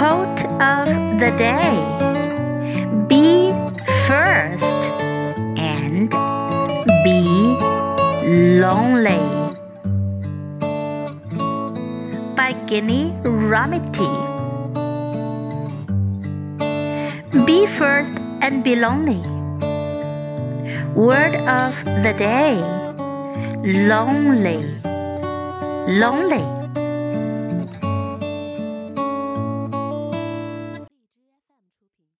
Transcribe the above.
Quote of the day Be first and be lonely. By Ginni Rometty. Be first and be lonely. Word of the day lonely. Lonely.